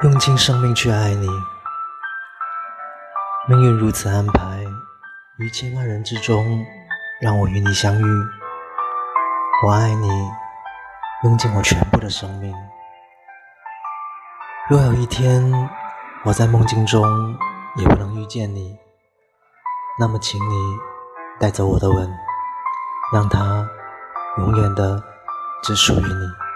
用尽生命去爱你。命运如此安排于千万人之中让我与你相遇。我爱你用尽我全部的生命。若有一天我在梦境中也不能遇见你那么请你带走我的吻让它永远的只属于你。